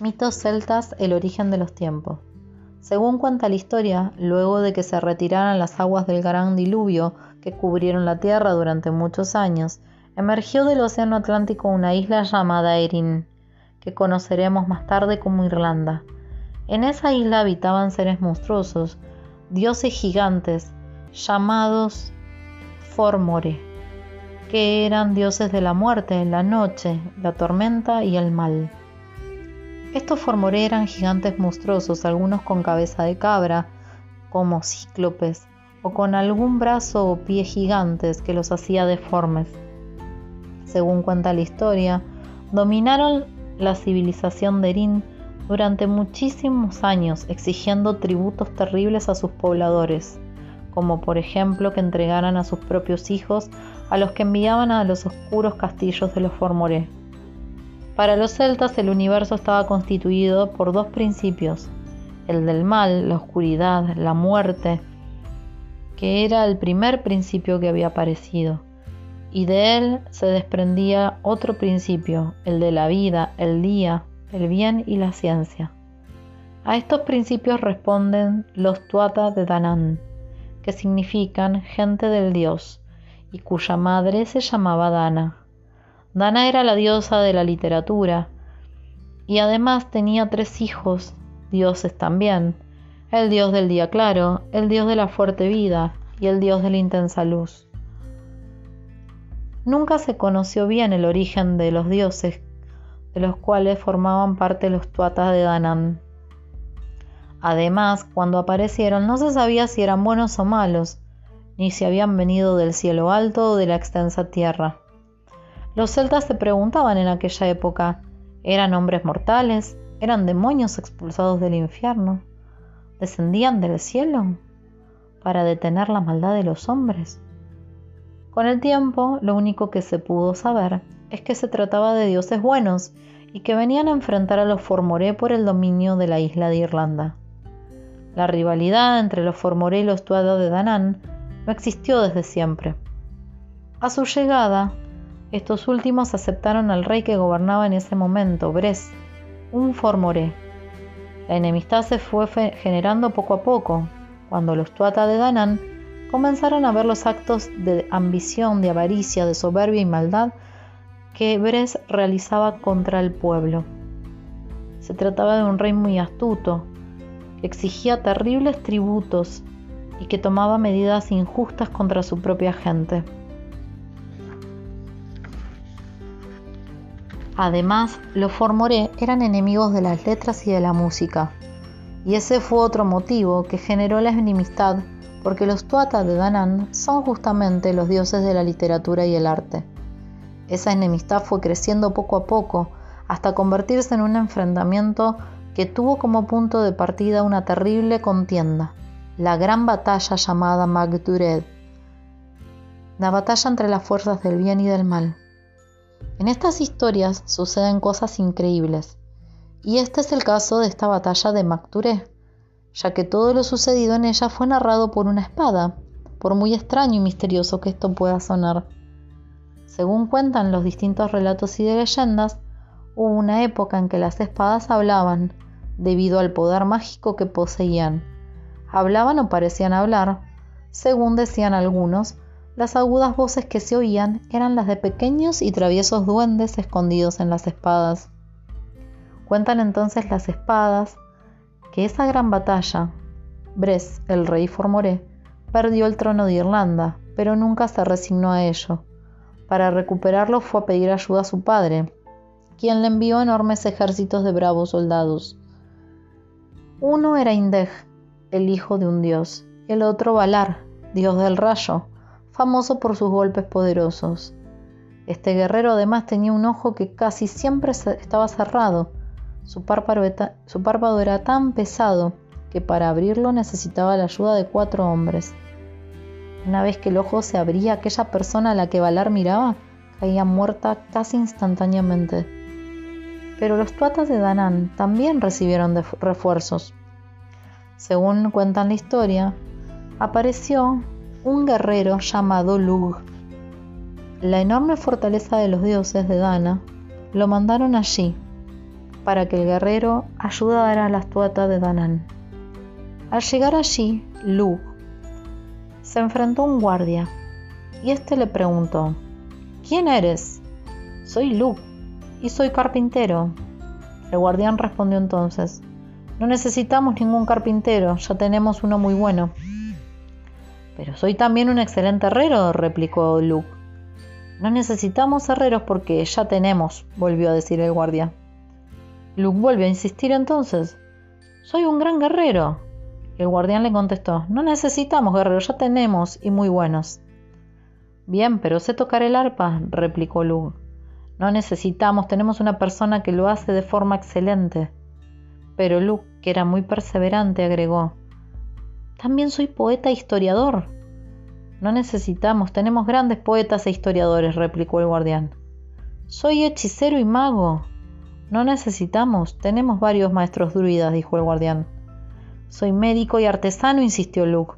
Mitos celtas, el origen de los tiempos. Según cuenta la historia, luego de que se retiraran las aguas del gran diluvio que cubrieron la tierra durante muchos años, emergió del Océano Atlántico una isla llamada Erin, que conoceremos más tarde como Irlanda. En esa isla habitaban seres monstruosos, dioses gigantes, llamados Formore, que eran dioses de la muerte, la noche, la tormenta y el mal. Estos formoré eran gigantes monstruosos, algunos con cabeza de cabra, como cíclopes, o con algún brazo o pie gigantes que los hacía deformes. Según cuenta la historia, dominaron la civilización de Erin durante muchísimos años, exigiendo tributos terribles a sus pobladores, como por ejemplo que entregaran a sus propios hijos a los que enviaban a los oscuros castillos de los Formoré. Para los celtas el universo estaba constituido por dos principios, el del mal, la oscuridad, la muerte, que era el primer principio que había aparecido, y de él se desprendía otro principio, el de la vida, el día, el bien y la ciencia. A estos principios responden los Tuata de Danán, que significan gente del dios, y cuya madre se llamaba Dana. Dana era la diosa de la literatura y además tenía tres hijos, dioses también, el dios del día claro, el dios de la fuerte vida y el dios de la intensa luz. Nunca se conoció bien el origen de los dioses de los cuales formaban parte los tuatas de Danán. Además, cuando aparecieron no se sabía si eran buenos o malos, ni si habían venido del cielo alto o de la extensa tierra. Los celtas se preguntaban en aquella época, ¿eran hombres mortales? ¿Eran demonios expulsados del infierno? ¿Descendían del cielo para detener la maldad de los hombres? Con el tiempo, lo único que se pudo saber es que se trataba de dioses buenos y que venían a enfrentar a los Formoré por el dominio de la isla de Irlanda. La rivalidad entre los Formoré y los Tuatha de Danán no existió desde siempre. A su llegada, estos últimos aceptaron al rey que gobernaba en ese momento, Bres, un formoré. La enemistad se fue generando poco a poco, cuando los Tuata de Danán comenzaron a ver los actos de ambición, de avaricia, de soberbia y maldad que Bres realizaba contra el pueblo. Se trataba de un rey muy astuto, que exigía terribles tributos y que tomaba medidas injustas contra su propia gente. Además, los Formoré eran enemigos de las letras y de la música, y ese fue otro motivo que generó la enemistad, porque los Tuata de Danán son justamente los dioses de la literatura y el arte. Esa enemistad fue creciendo poco a poco hasta convertirse en un enfrentamiento que tuvo como punto de partida una terrible contienda, la gran batalla llamada Magdured, la batalla entre las fuerzas del bien y del mal. En estas historias suceden cosas increíbles, y este es el caso de esta batalla de Macturé, ya que todo lo sucedido en ella fue narrado por una espada, por muy extraño y misterioso que esto pueda sonar. Según cuentan los distintos relatos y de leyendas, hubo una época en que las espadas hablaban, debido al poder mágico que poseían. Hablaban o parecían hablar, según decían algunos, las agudas voces que se oían eran las de pequeños y traviesos duendes escondidos en las espadas. Cuentan entonces las espadas que esa gran batalla, Bres, el rey Formoré, perdió el trono de Irlanda, pero nunca se resignó a ello. Para recuperarlo fue a pedir ayuda a su padre, quien le envió enormes ejércitos de bravos soldados. Uno era Indeg, el hijo de un dios, el otro Valar, dios del rayo, famoso por sus golpes poderosos. Este guerrero además tenía un ojo que casi siempre estaba cerrado. Su párpado, era tan pesado que para abrirlo necesitaba la ayuda de cuatro hombres. Una vez que el ojo se abría, aquella persona a la que Valar miraba caía muerta casi instantáneamente. Pero los tuatas de Danán también recibieron refuerzos. Según cuentan la historia, apareció un guerrero llamado Lug. La enorme fortaleza de los dioses de Dana lo mandaron allí para que el guerrero ayudara a la tuata de Danán. Al llegar allí, Luke se enfrentó a un guardia y éste le preguntó, ¿Quién eres? Soy Luke y soy carpintero. El guardián respondió entonces, no necesitamos ningún carpintero, ya tenemos uno muy bueno. Pero soy también un excelente herrero, replicó Luke. No necesitamos herreros porque ya tenemos, volvió a decir el guardia. Luke volvió a insistir entonces. Soy un gran guerrero. El guardián le contestó, no necesitamos guerreros, ya tenemos y muy buenos. Bien, pero sé tocar el arpa, replicó Luke. No necesitamos, tenemos una persona que lo hace de forma excelente. Pero Luke, que era muy perseverante, agregó, También soy poeta e historiador. No necesitamos, tenemos grandes poetas e historiadores, replicó el guardián. Soy hechicero y mago. No necesitamos, tenemos varios maestros druidas, dijo el guardián. Soy médico y artesano, insistió Luke.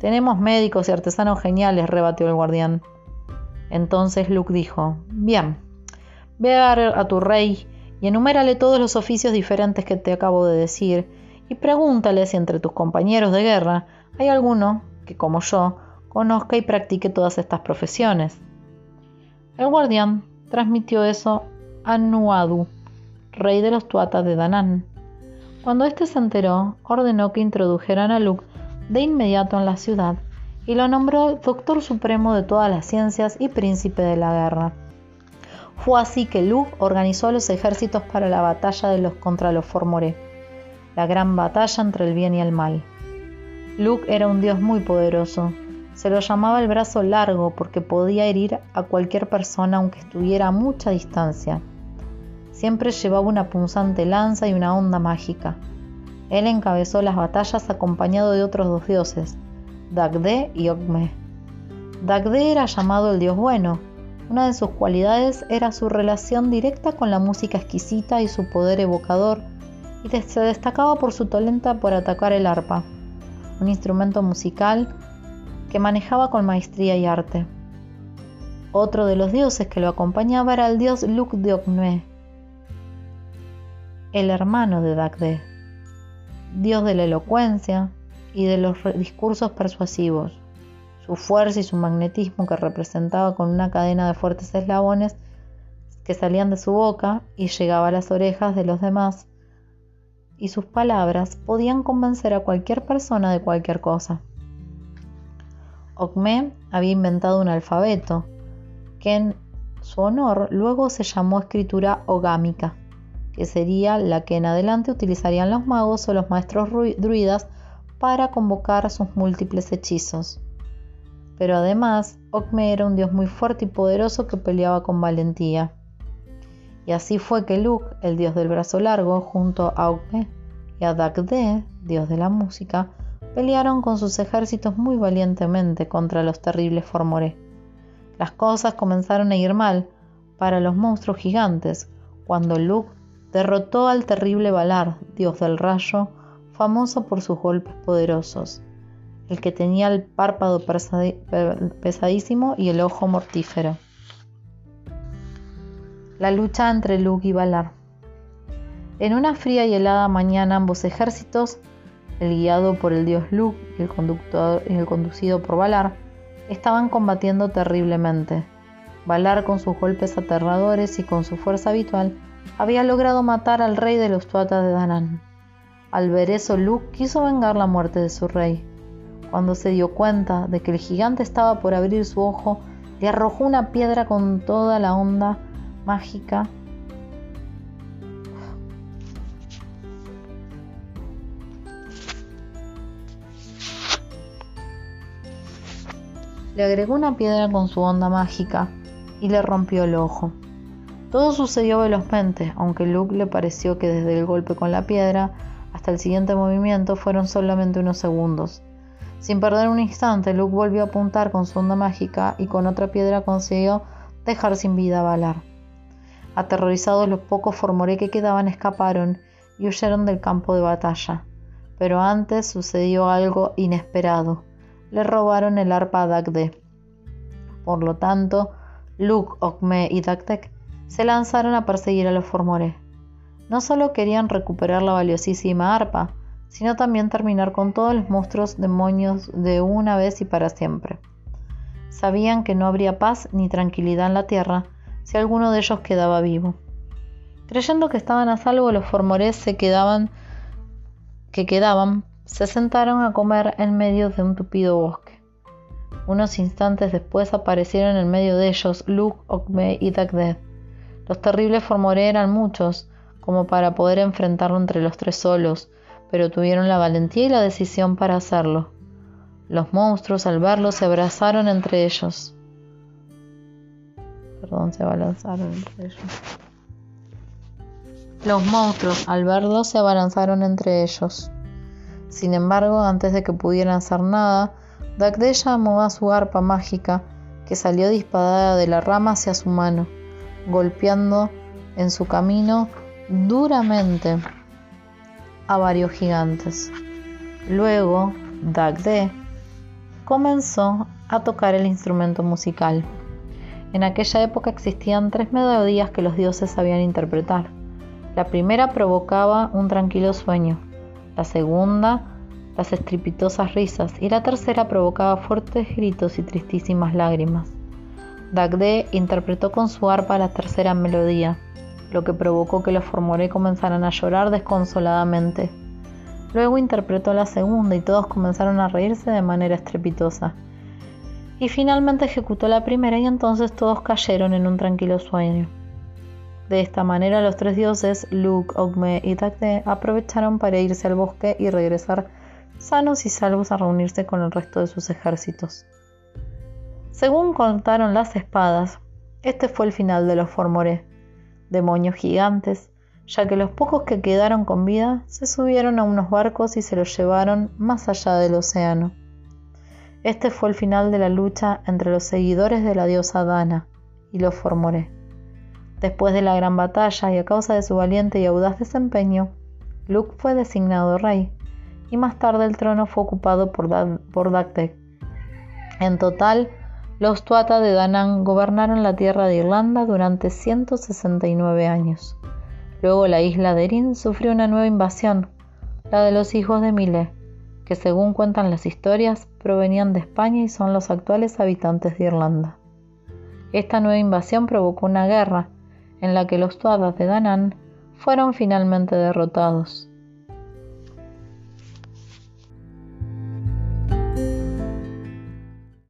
Tenemos médicos y artesanos geniales, rebatió el guardián. Entonces Luke dijo, Bien, ve a, a tu rey y enumérale todos los oficios diferentes que te acabo de decir, y pregúntale si entre tus compañeros de guerra hay alguno que, como yo, conozca y practique todas estas profesiones. El guardián transmitió eso a Nuadu, rey de los Tuatas de Danán. Cuando éste se enteró, ordenó que introdujeran a Luke de inmediato en la ciudad y lo nombró doctor supremo de todas las ciencias y príncipe de la guerra. Fue así que Luke organizó los ejércitos para la batalla de los contra los Formoré, la gran batalla entre el bien y el mal. Luke era un dios muy poderoso, se lo llamaba el brazo largo porque podía herir a cualquier persona aunque estuviera a mucha distancia. Siempre llevaba una punzante lanza y una onda mágica. Él encabezó las batallas acompañado de otros dos dioses, Dagde y Ogme. Dagde era llamado el dios bueno. Una de sus cualidades era su relación directa con la música exquisita y su poder evocador, y se destacaba por su talento por atacar el arpa, un instrumento musical que manejaba con maestría y arte. Otro de los dioses que lo acompañaba era el dios Luk de el hermano de Dagde, dios de la elocuencia y de los discursos persuasivos. Su fuerza y su magnetismo que representaba con una cadena de fuertes eslabones que salían de su boca y llegaba a las orejas de los demás, y sus palabras podían convencer a cualquier persona de cualquier cosa. Ocme había inventado un alfabeto, que en su honor luego se llamó escritura ogámica, que sería la que en adelante utilizarían los magos o los maestros druidas para convocar sus múltiples hechizos. Pero además, Ocme era un dios muy fuerte y poderoso que peleaba con valentía. Y así fue que Luke, el dios del brazo largo, junto a Ocme y a Dagde, dios de la música, pelearon con sus ejércitos muy valientemente contra los terribles Formoré. Las cosas comenzaron a ir mal para los monstruos gigantes cuando Luke derrotó al terrible Valar, dios del rayo, famoso por sus golpes poderosos, el que tenía el párpado pesadísimo y el ojo mortífero. La lucha entre Luke y Valar. En una fría y helada mañana ambos ejércitos el guiado por el dios Luke y el, conductor, el conducido por Valar, estaban combatiendo terriblemente. Valar con sus golpes aterradores y con su fuerza habitual había logrado matar al rey de los Tuatas de Danán. Al ver eso, Luke quiso vengar la muerte de su rey. Cuando se dio cuenta de que el gigante estaba por abrir su ojo, le arrojó una piedra con toda la onda mágica le agregó una piedra con su onda mágica y le rompió el ojo. Todo sucedió velozmente, aunque Luke le pareció que desde el golpe con la piedra hasta el siguiente movimiento fueron solamente unos segundos. Sin perder un instante, Luke volvió a apuntar con su onda mágica y con otra piedra consiguió dejar sin vida a Valar. Aterrorizados los pocos Formoré que quedaban escaparon y huyeron del campo de batalla. Pero antes sucedió algo inesperado le robaron el arpa a Dagde. Por lo tanto, Luke, Ocme y Dagdek se lanzaron a perseguir a los Formores. No solo querían recuperar la valiosísima arpa, sino también terminar con todos los monstruos demonios de una vez y para siempre. Sabían que no habría paz ni tranquilidad en la tierra si alguno de ellos quedaba vivo. Creyendo que estaban a salvo, los formores se quedaban, que quedaban se sentaron a comer en medio de un tupido bosque. Unos instantes después aparecieron en medio de ellos Luke, Okme y Dagded. Los terribles Formoré eran muchos, como para poder enfrentarlo entre los tres solos, pero tuvieron la valentía y la decisión para hacerlo. Los monstruos al verlo se abrazaron entre ellos. Se abalanzaron entre ellos. Los monstruos al verlo se abalanzaron entre ellos. Sin embargo, antes de que pudieran hacer nada, Dagde llamó a su arpa mágica, que salió disparada de la rama hacia su mano, golpeando en su camino duramente a varios gigantes. Luego, Dagde comenzó a tocar el instrumento musical. En aquella época existían tres melodías que los dioses sabían interpretar. La primera provocaba un tranquilo sueño, la segunda las estrepitosas risas y la tercera provocaba fuertes gritos y tristísimas lágrimas. Dagde interpretó con su arpa la tercera melodía, lo que provocó que los formoré comenzaran a llorar desconsoladamente. Luego interpretó la segunda y todos comenzaron a reírse de manera estrepitosa. Y finalmente ejecutó la primera y entonces todos cayeron en un tranquilo sueño. De esta manera los tres dioses, Luke, Ogme y Dagde, aprovecharon para irse al bosque y regresar sanos y salvos a reunirse con el resto de sus ejércitos. Según contaron las espadas, este fue el final de los Formoré, demonios gigantes, ya que los pocos que quedaron con vida se subieron a unos barcos y se los llevaron más allá del océano. Este fue el final de la lucha entre los seguidores de la diosa Dana y los Formoré. Después de la gran batalla y a causa de su valiente y audaz desempeño, Luke fue designado rey y más tarde el trono fue ocupado por, Dagde. En total, los Tuata de Danann gobernaron la tierra de Irlanda durante 169 años. Luego la isla de Erin sufrió una nueva invasión, la de los hijos de Mile, que según cuentan las historias provenían de España y son los actuales habitantes de Irlanda. Esta nueva invasión provocó una guerra en la que los Tuatas de Danann fueron finalmente derrotados.